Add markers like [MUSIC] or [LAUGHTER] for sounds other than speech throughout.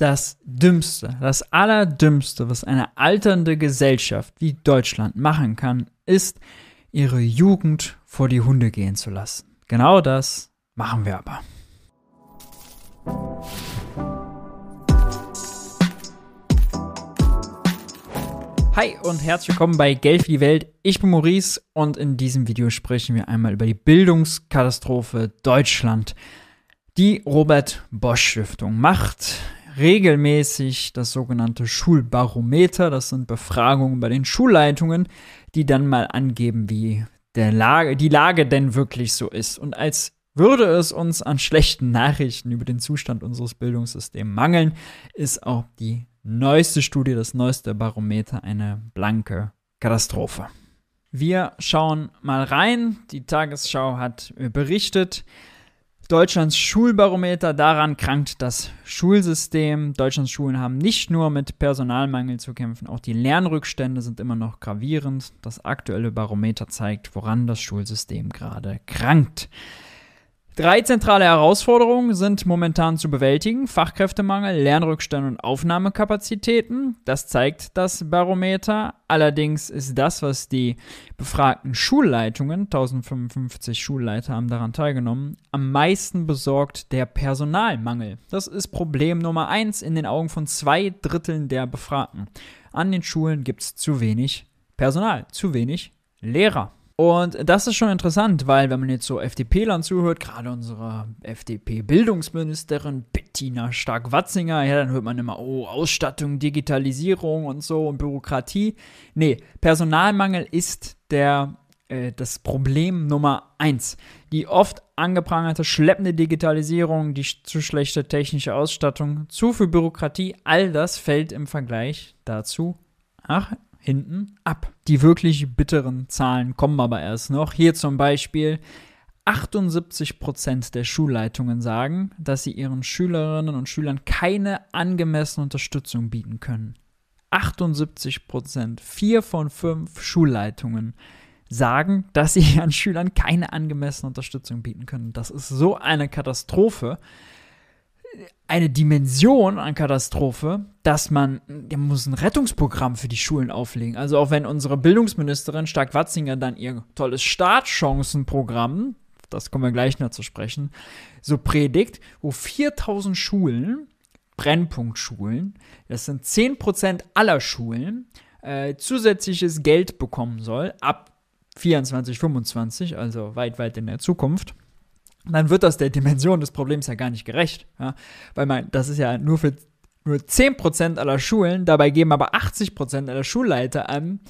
das Dümmste, das Allerdümmste, was eine alternde Gesellschaft wie Deutschland machen kann, ist, ihre Jugend vor die Hunde gehen zu lassen. Genau das machen wir aber. Hi und herzlich willkommen bei Geld für die Welt. Ich bin Maurice und in diesem Video sprechen wir einmal über die Bildungskatastrophe Deutschland. Die Robert Bosch Stiftung macht regelmäßig das sogenannte Schulbarometer. Das sind Befragungen bei den Schulleitungen, die dann mal angeben, wie der Lage, die Lage denn wirklich so ist. Und als würde es uns an schlechten Nachrichten über den Zustand unseres Bildungssystems mangeln, ist auch die neueste Studie, das neueste Barometer eine blanke Katastrophe. Wir schauen mal rein. Die Tagesschau hat berichtet, Deutschlands Schulbarometer, daran krankt das Schulsystem. Deutschlands Schulen haben nicht nur mit Personalmangel zu kämpfen, auch die Lernrückstände sind immer noch gravierend. Das aktuelle Barometer zeigt, woran das Schulsystem gerade krankt. Drei zentrale Herausforderungen sind momentan zu bewältigen. Fachkräftemangel, Lernrückstände und Aufnahmekapazitäten. Das zeigt das Barometer. Allerdings ist das, was die befragten Schulleitungen, 1055 Schulleiter haben daran teilgenommen, am meisten besorgt der Personalmangel. Das ist Problem Nummer eins in den Augen von zwei Dritteln der Befragten. An den Schulen gibt es zu wenig Personal, zu wenig Lehrer. Und das ist schon interessant, weil wenn man jetzt so FDP-Lern zuhört, gerade unserer FDP-Bildungsministerin Bettina Stark-Watzinger, ja, dann hört man immer, oh, Ausstattung, Digitalisierung und so und Bürokratie. Nee, Personalmangel ist der, äh, das Problem Nummer eins. Die oft angeprangerte schleppende Digitalisierung, die zu schlechte technische Ausstattung, zu viel Bürokratie, all das fällt im Vergleich dazu ach, hinten ab. Die wirklich bitteren Zahlen kommen aber erst noch. Hier zum Beispiel 78% der Schulleitungen sagen, dass sie ihren Schülerinnen und Schülern keine angemessene Unterstützung bieten können. 78% Vier von fünf Schulleitungen sagen, dass sie ihren Schülern keine angemessene Unterstützung bieten können. Das ist so eine Katastrophe eine Dimension an Katastrophe, dass man, der muss ein Rettungsprogramm für die Schulen auflegen. Also auch wenn unsere Bildungsministerin Stark-Watzinger dann ihr tolles Startchancenprogramm, das kommen wir gleich noch zu sprechen, so predigt, wo 4000 Schulen, Brennpunktschulen, das sind 10% aller Schulen, äh, zusätzliches Geld bekommen soll, ab 24, 25, also weit, weit in der Zukunft dann wird das der Dimension des Problems ja gar nicht gerecht. Ja? Weil man, das ist ja nur für nur 10% aller Schulen, dabei geben aber 80% aller Schulleiter an,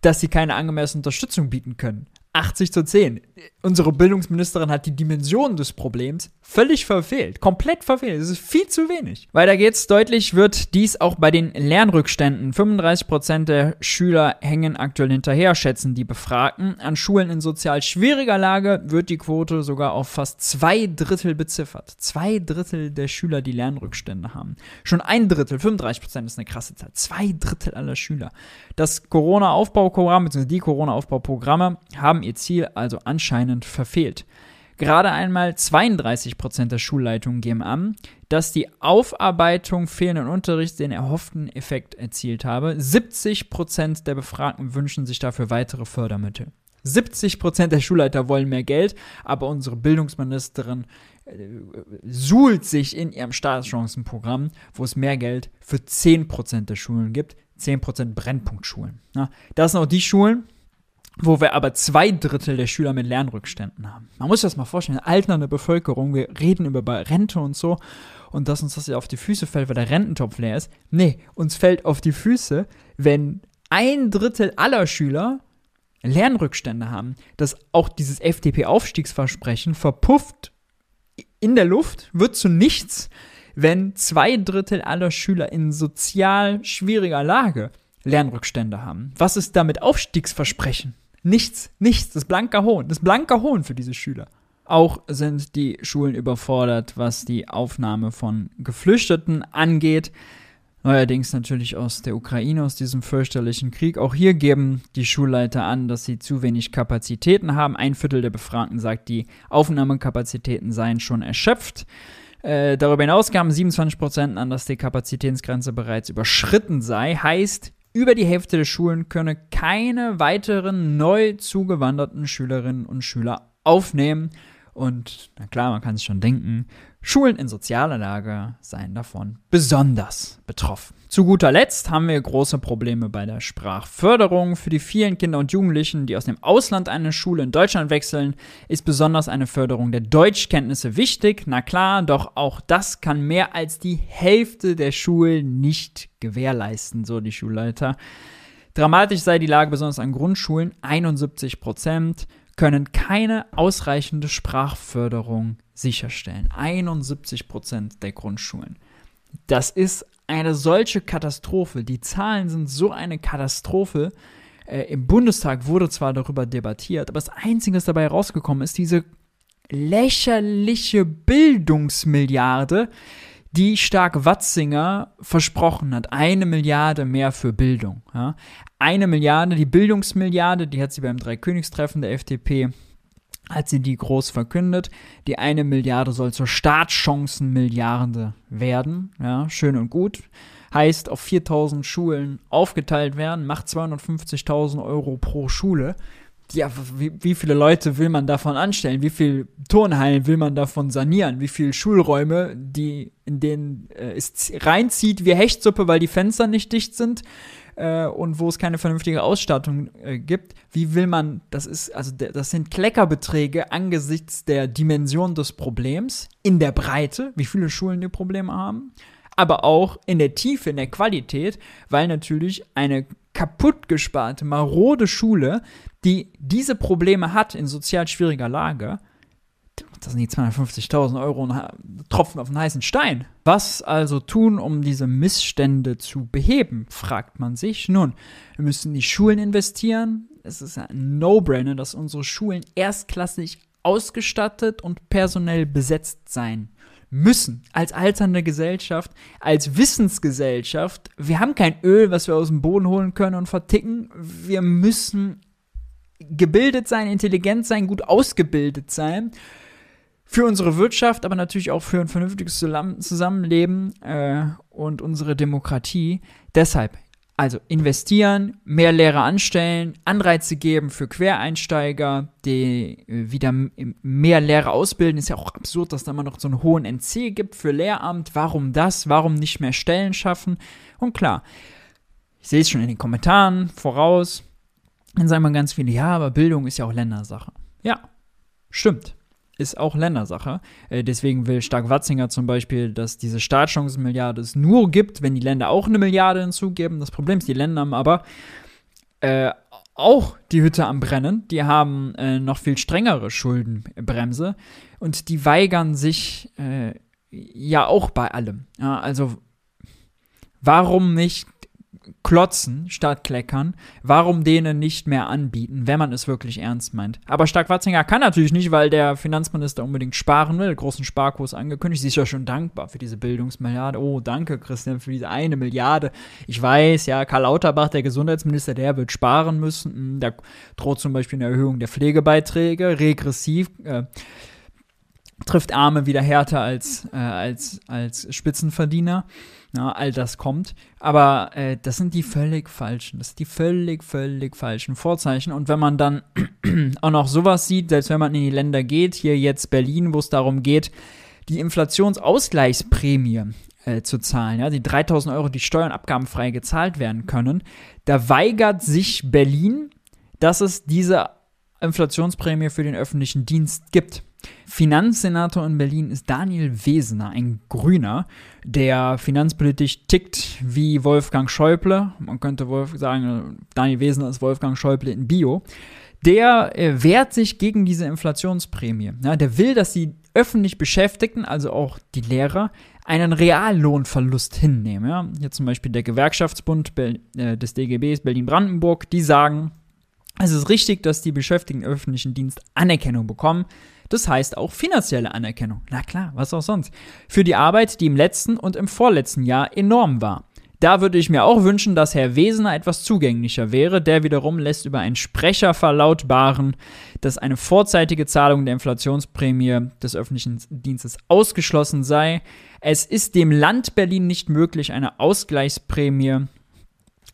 dass sie keine angemessene Unterstützung bieten können. 80 zu 10. Unsere Bildungsministerin hat die Dimension des Problems völlig verfehlt. Komplett verfehlt. Es ist viel zu wenig. Weiter geht's. Deutlich wird dies auch bei den Lernrückständen. 35% der Schüler hängen aktuell hinterher, schätzen die Befragten. An Schulen in sozial schwieriger Lage wird die Quote sogar auf fast zwei Drittel beziffert. Zwei Drittel der Schüler, die Lernrückstände haben. Schon ein Drittel, 35% ist eine krasse Zahl. Zwei Drittel aller Schüler. Das Corona-Aufbauprogramm, bzw. die Corona-Aufbauprogramme haben haben ihr Ziel also anscheinend verfehlt. Gerade einmal 32% der Schulleitungen geben an, dass die Aufarbeitung fehlenden Unterrichts den erhofften Effekt erzielt habe. 70% der Befragten wünschen sich dafür weitere Fördermittel. 70% der Schulleiter wollen mehr Geld, aber unsere Bildungsministerin äh, suhlt sich in ihrem Staatschancenprogramm, wo es mehr Geld für 10% der Schulen gibt. 10% Brennpunktschulen. Ja, das sind auch die Schulen, wo wir aber zwei Drittel der Schüler mit Lernrückständen haben. Man muss sich das mal vorstellen, alternde Bevölkerung, wir reden über Rente und so und dass uns das ja auf die Füße fällt, weil der Rententopf leer ist. Nee, uns fällt auf die Füße, wenn ein Drittel aller Schüler Lernrückstände haben, dass auch dieses FDP-Aufstiegsversprechen verpufft in der Luft, wird zu nichts, wenn zwei Drittel aller Schüler in sozial schwieriger Lage Lernrückstände haben. Was ist damit Aufstiegsversprechen? Nichts, nichts. Das blanker Hohn. Das blanker Hohn für diese Schüler. Auch sind die Schulen überfordert, was die Aufnahme von Geflüchteten angeht. Neuerdings natürlich aus der Ukraine, aus diesem fürchterlichen Krieg. Auch hier geben die Schulleiter an, dass sie zu wenig Kapazitäten haben. Ein Viertel der Befragten sagt, die Aufnahmekapazitäten seien schon erschöpft. Äh, darüber hinaus gaben 27% an, dass die Kapazitätsgrenze bereits überschritten sei. Heißt, über die Hälfte der Schulen könne keine weiteren neu zugewanderten Schülerinnen und Schüler aufnehmen. Und na klar, man kann sich schon denken, Schulen in sozialer Lage seien davon besonders betroffen. Zu guter Letzt haben wir große Probleme bei der Sprachförderung. Für die vielen Kinder und Jugendlichen, die aus dem Ausland eine Schule in Deutschland wechseln, ist besonders eine Förderung der Deutschkenntnisse wichtig. Na klar, doch auch das kann mehr als die Hälfte der Schulen nicht gewährleisten, so die Schulleiter. Dramatisch sei die Lage besonders an Grundschulen. 71 Prozent können keine ausreichende Sprachförderung sicherstellen. 71 Prozent der Grundschulen. Das ist eine solche Katastrophe. Die Zahlen sind so eine Katastrophe. Äh, Im Bundestag wurde zwar darüber debattiert, aber das Einzige, was dabei rausgekommen ist, diese lächerliche Bildungsmilliarde, die Stark Watzinger versprochen hat. Eine Milliarde mehr für Bildung. Ja. Eine Milliarde, die Bildungsmilliarde, die hat sie beim Dreikönigstreffen der FDP hat sie die groß verkündet. Die eine Milliarde soll zur Startchancenmilliarde werden. Ja, schön und gut. Heißt, auf 4000 Schulen aufgeteilt werden, macht 250.000 Euro pro Schule. Ja, wie, wie, viele Leute will man davon anstellen? Wie viele Turnhallen will man davon sanieren? Wie viele Schulräume, die, in denen äh, es reinzieht wie Hechtsuppe, weil die Fenster nicht dicht sind? Äh, und wo es keine vernünftige Ausstattung äh, gibt, wie will man, das ist, also das sind Kleckerbeträge angesichts der Dimension des Problems, in der Breite, wie viele Schulen die Probleme haben, aber auch in der Tiefe, in der Qualität, weil natürlich eine kaputtgesparte, marode Schule, die diese Probleme hat in sozial schwieriger Lage, das sind die 250.000 Euro ein Tropfen auf einen heißen Stein. Was also tun, um diese Missstände zu beheben, fragt man sich. Nun, wir müssen in die Schulen investieren. Es ist ein No-Brainer, dass unsere Schulen erstklassig ausgestattet und personell besetzt sein müssen. Als alternde Gesellschaft, als Wissensgesellschaft. Wir haben kein Öl, was wir aus dem Boden holen können und verticken. Wir müssen gebildet sein, intelligent sein, gut ausgebildet sein für unsere Wirtschaft, aber natürlich auch für ein vernünftiges Zusammenleben äh, und unsere Demokratie. Deshalb, also investieren, mehr Lehrer anstellen, Anreize geben für Quereinsteiger, die äh, wieder mehr Lehrer ausbilden. Ist ja auch absurd, dass da immer noch so einen hohen NC gibt für Lehramt. Warum das? Warum nicht mehr Stellen schaffen? Und klar, ich sehe es schon in den Kommentaren voraus. Dann sagen wir ganz viele, ja, aber Bildung ist ja auch Ländersache. Ja, stimmt ist auch Ländersache. Äh, deswegen will Stark-Watzinger zum Beispiel, dass diese Startchancenmilliarde es nur gibt, wenn die Länder auch eine Milliarde hinzugeben. Das Problem ist, die Länder haben aber äh, auch die Hütte am Brennen. Die haben äh, noch viel strengere Schuldenbremse und die weigern sich äh, ja auch bei allem. Ja, also warum nicht klotzen statt kleckern, warum denen nicht mehr anbieten, wenn man es wirklich ernst meint. Aber Stark-Watzinger kann natürlich nicht, weil der Finanzminister unbedingt sparen will, großen Sparkurs angekündigt. Sie ist ja schon dankbar für diese Bildungsmilliarde. Oh, danke, Christian, für diese eine Milliarde. Ich weiß, ja, Karl Lauterbach, der Gesundheitsminister, der wird sparen müssen. Hm, da droht zum Beispiel eine Erhöhung der Pflegebeiträge, regressiv. Äh, trifft Arme wieder härter als, äh, als, als Spitzenverdiener. Ja, all das kommt. Aber äh, das sind die völlig falschen. Das sind die völlig, völlig falschen Vorzeichen. Und wenn man dann [CLEARS THROAT] auch noch sowas sieht, selbst wenn man in die Länder geht, hier jetzt Berlin, wo es darum geht, die Inflationsausgleichsprämie äh, zu zahlen, ja, die 3000 Euro, die steuern abgabenfrei gezahlt werden können, da weigert sich Berlin, dass es diese Inflationsprämie für den öffentlichen Dienst gibt. Finanzsenator in Berlin ist Daniel Wesener, ein Grüner, der finanzpolitisch tickt wie Wolfgang Schäuble. Man könnte Wolf sagen, Daniel Wesener ist Wolfgang Schäuble in Bio. Der äh, wehrt sich gegen diese Inflationsprämie. Ja, der will, dass die öffentlich Beschäftigten, also auch die Lehrer, einen Reallohnverlust hinnehmen. Ja? Hier zum Beispiel der Gewerkschaftsbund äh, des DGBs Berlin-Brandenburg, die sagen, es ist richtig, dass die Beschäftigten im öffentlichen Dienst Anerkennung bekommen. Das heißt auch finanzielle Anerkennung. Na klar, was auch sonst. Für die Arbeit, die im letzten und im vorletzten Jahr enorm war. Da würde ich mir auch wünschen, dass Herr Wesener etwas zugänglicher wäre. Der wiederum lässt über einen Sprecher verlautbaren, dass eine vorzeitige Zahlung der Inflationsprämie des öffentlichen Dienstes ausgeschlossen sei. Es ist dem Land Berlin nicht möglich, eine Ausgleichsprämie,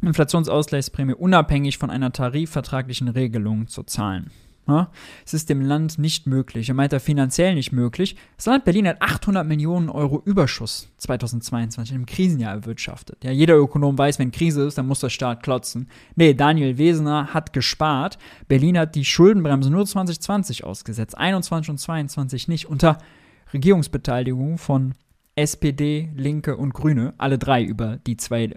Inflationsausgleichsprämie unabhängig von einer tarifvertraglichen Regelung zu zahlen. Ja, es ist dem Land nicht möglich. Er meint er finanziell nicht möglich. Das Land Berlin hat 800 Millionen Euro Überschuss 2022 im Krisenjahr erwirtschaftet. Ja, jeder Ökonom weiß, wenn Krise ist, dann muss der Staat klotzen. Nee, Daniel Wesener hat gespart. Berlin hat die Schuldenbremse nur 2020 ausgesetzt, 21 und 22 nicht. Unter Regierungsbeteiligung von SPD, Linke und Grüne, alle drei über die zwei äh,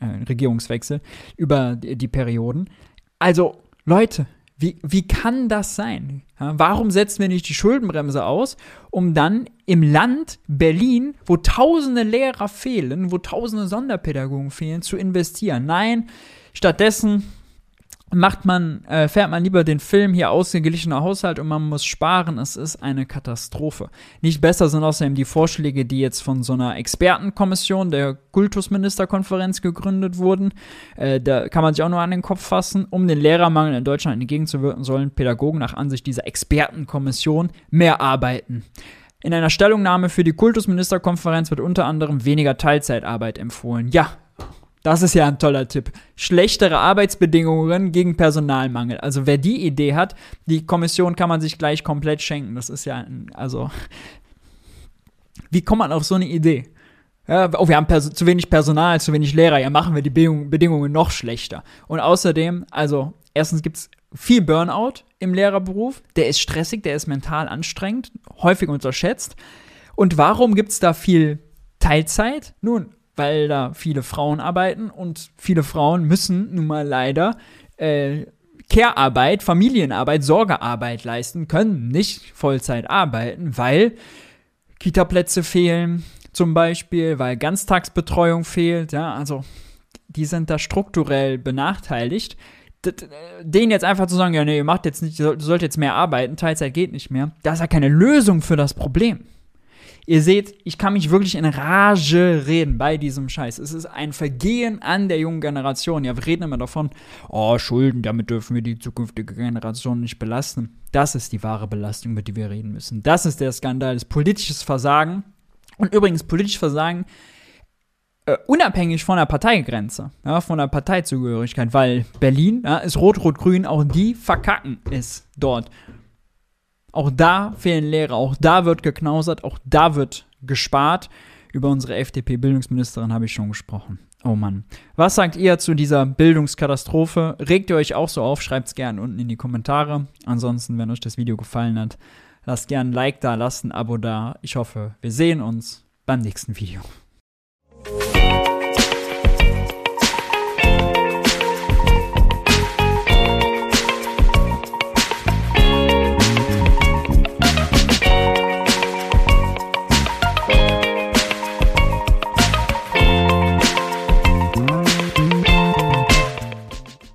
äh, Regierungswechsel, über die, die Perioden. Also, Leute, wie, wie kann das sein? Ja, warum setzen wir nicht die Schuldenbremse aus, um dann im Land Berlin, wo tausende Lehrer fehlen, wo tausende Sonderpädagogen fehlen, zu investieren? Nein, stattdessen macht man, äh, fährt man lieber den Film hier ausgeglichener Haushalt und man muss sparen. Es ist eine Katastrophe. Nicht besser sind außerdem die Vorschläge, die jetzt von so einer Expertenkommission der Kultusministerkonferenz gegründet wurden. Äh, da kann man sich auch nur an den Kopf fassen. Um den Lehrermangel in Deutschland entgegenzuwirken, sollen Pädagogen nach Ansicht dieser Expertenkommission mehr arbeiten. In einer Stellungnahme für die Kultusministerkonferenz wird unter anderem weniger Teilzeitarbeit empfohlen. Ja, das ist ja ein toller Tipp. Schlechtere Arbeitsbedingungen gegen Personalmangel. Also wer die Idee hat, die Kommission kann man sich gleich komplett schenken. Das ist ja, ein, also, wie kommt man auf so eine Idee? Ja, oh, wir haben zu wenig Personal, zu wenig Lehrer. Ja, machen wir die Bedingungen noch schlechter. Und außerdem, also, erstens gibt es viel Burnout im Lehrerberuf. Der ist stressig, der ist mental anstrengend, häufig unterschätzt. Und warum gibt es da viel Teilzeit? Nun, weil da viele Frauen arbeiten und viele Frauen müssen nun mal leider äh, Care-Arbeit, Familienarbeit, Sorgearbeit leisten, können nicht Vollzeit arbeiten, weil Kita-Plätze fehlen, zum Beispiel, weil Ganztagsbetreuung fehlt, ja, also die sind da strukturell benachteiligt. Den jetzt einfach zu sagen, ja, nee, ihr macht jetzt nicht, ihr sollt jetzt mehr arbeiten, Teilzeit geht nicht mehr, das ist ja keine Lösung für das Problem. Ihr seht, ich kann mich wirklich in Rage reden bei diesem Scheiß. Es ist ein Vergehen an der jungen Generation. Ja, wir reden immer davon, oh, Schulden, damit dürfen wir die zukünftige Generation nicht belasten. Das ist die wahre Belastung, über die wir reden müssen. Das ist der Skandal, das politisches Versagen. Und übrigens, politisches Versagen Uh, unabhängig von der Parteigrenze, ja, von der Parteizugehörigkeit, weil Berlin ja, ist rot-rot-grün, auch die verkacken es dort. Auch da fehlen Lehrer, auch da wird geknausert, auch da wird gespart. Über unsere FDP-Bildungsministerin habe ich schon gesprochen. Oh Mann. Was sagt ihr zu dieser Bildungskatastrophe? Regt ihr euch auch so auf? Schreibt es gerne unten in die Kommentare. Ansonsten, wenn euch das Video gefallen hat, lasst gerne ein Like da, lasst ein Abo da. Ich hoffe, wir sehen uns beim nächsten Video.